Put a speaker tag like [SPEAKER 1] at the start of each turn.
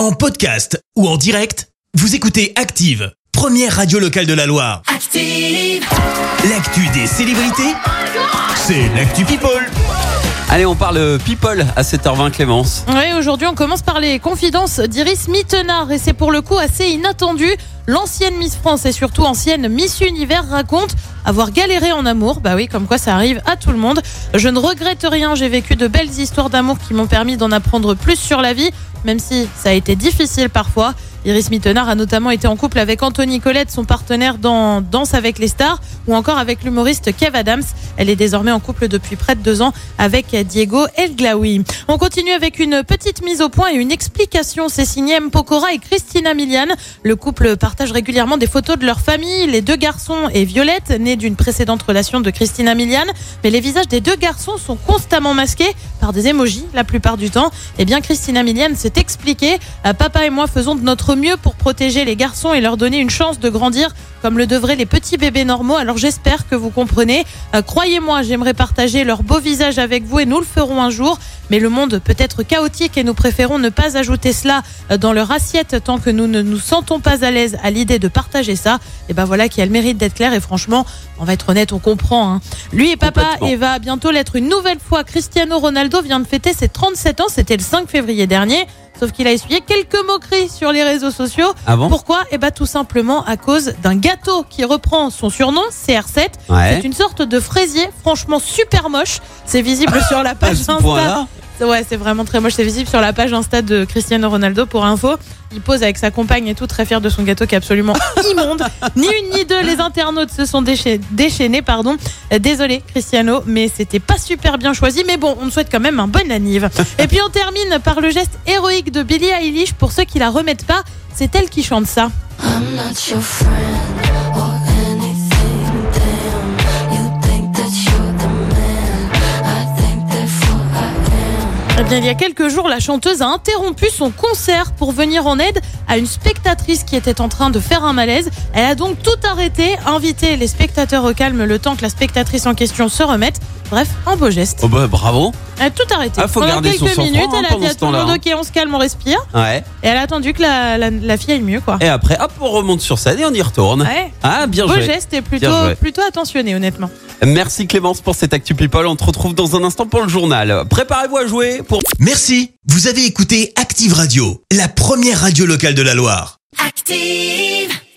[SPEAKER 1] En podcast ou en direct, vous écoutez Active, première radio locale de la Loire.
[SPEAKER 2] Active.
[SPEAKER 1] L'actu des célébrités, c'est l'actu People.
[SPEAKER 3] Allez, on parle people à 7h20 Clémence.
[SPEAKER 4] Oui, aujourd'hui, on commence par les confidences d'Iris Mittenard et c'est pour le coup assez inattendu. L'ancienne Miss France et surtout ancienne Miss Univers raconte avoir galéré en amour. Bah oui, comme quoi ça arrive à tout le monde. Je ne regrette rien, j'ai vécu de belles histoires d'amour qui m'ont permis d'en apprendre plus sur la vie, même si ça a été difficile parfois. Iris Mittenard a notamment été en couple avec Anthony Colette, son partenaire dans Danse avec les stars, ou encore avec l'humoriste Kev Adams. Elle est désormais en couple depuis près de deux ans avec Diego El Glaoui. On continue avec une petite mise au point et une explication. C'est signé. Pokora et Christina Milian. Le couple partage régulièrement des photos de leur famille. Les deux garçons et Violette, née d'une précédente relation de Christina Milian. Mais les visages des deux garçons sont constamment masqués par des émojis la plupart du temps. Eh bien, Christina Milian s'est expliquée. Euh, Papa et moi faisons de notre mieux pour protéger les garçons et leur donner une chance de grandir comme le devraient les petits bébés normaux. Alors j'espère que vous comprenez. Euh, Croyez-moi, j'aimerais partager leur beau visage avec vous et nous le ferons un jour. Mais le monde peut être chaotique et nous préférons ne pas ajouter cela euh, dans leur assiette tant que nous ne nous sentons pas à l'aise à l'idée de partager ça. Et ben voilà qui a le mérite d'être clair et franchement, on va être honnête, on comprend. hein. Lui et papa et va bientôt l'être une nouvelle fois. Cristiano Ronaldo vient de fêter ses 37 ans, c'était le 5 février dernier. Sauf qu'il a essuyé quelques moqueries sur les réseaux sociaux.
[SPEAKER 3] Ah bon
[SPEAKER 4] Pourquoi? Eh bien tout simplement à cause d'un gâteau qui reprend son surnom, CR7.
[SPEAKER 3] Ouais.
[SPEAKER 4] C'est une sorte de fraisier, franchement super moche. C'est visible sur la page Insta. Ouais, c'est vraiment très moche. C'est visible sur la page Insta de Cristiano Ronaldo pour info. Il pose avec sa compagne et tout, très fier de son gâteau qui est absolument immonde. Ni une ni deux, les internautes se sont décha- déchaînés. Pardon. Désolé, Cristiano, mais c'était pas super bien choisi. Mais bon, on te souhaite quand même un bon anniv. Et puis on termine par le geste héroïque de Billie Eilish. Pour ceux qui la remettent pas, c'est elle qui chante ça.
[SPEAKER 2] I'm not your friend
[SPEAKER 4] il y a quelques jours, la chanteuse a interrompu son concert pour venir en aide à une spectatrice qui était en train de faire un malaise. Elle a donc tout arrêté, invité les spectateurs au calme le temps que la spectatrice en question se remette. Bref, un beau geste.
[SPEAKER 3] Oh bah bravo.
[SPEAKER 4] Elle a tout arrêté.
[SPEAKER 3] Ah, faut
[SPEAKER 4] Pendant
[SPEAKER 3] garder son
[SPEAKER 4] quelques
[SPEAKER 3] sang-froid,
[SPEAKER 4] minutes,
[SPEAKER 3] hein,
[SPEAKER 4] elle a
[SPEAKER 3] pendant
[SPEAKER 4] dit à
[SPEAKER 3] ce
[SPEAKER 4] tout le
[SPEAKER 3] temps-là,
[SPEAKER 4] monde,
[SPEAKER 3] hein.
[SPEAKER 4] ok, on se calme, on respire.
[SPEAKER 3] Ouais.
[SPEAKER 4] Et elle a attendu que la, la, la fille aille mieux, quoi.
[SPEAKER 3] Et après, hop, on remonte sur scène et on y retourne.
[SPEAKER 4] Ouais.
[SPEAKER 3] Ah, bien
[SPEAKER 4] Beau
[SPEAKER 3] joué.
[SPEAKER 4] geste et plutôt,
[SPEAKER 3] joué.
[SPEAKER 4] plutôt attentionné, honnêtement.
[SPEAKER 3] Merci Clémence pour cette Actu People. On te retrouve dans un instant pour le journal. Préparez-vous à jouer pour
[SPEAKER 1] Merci, vous avez écouté Active Radio, la première radio locale de la Loire.
[SPEAKER 2] Active.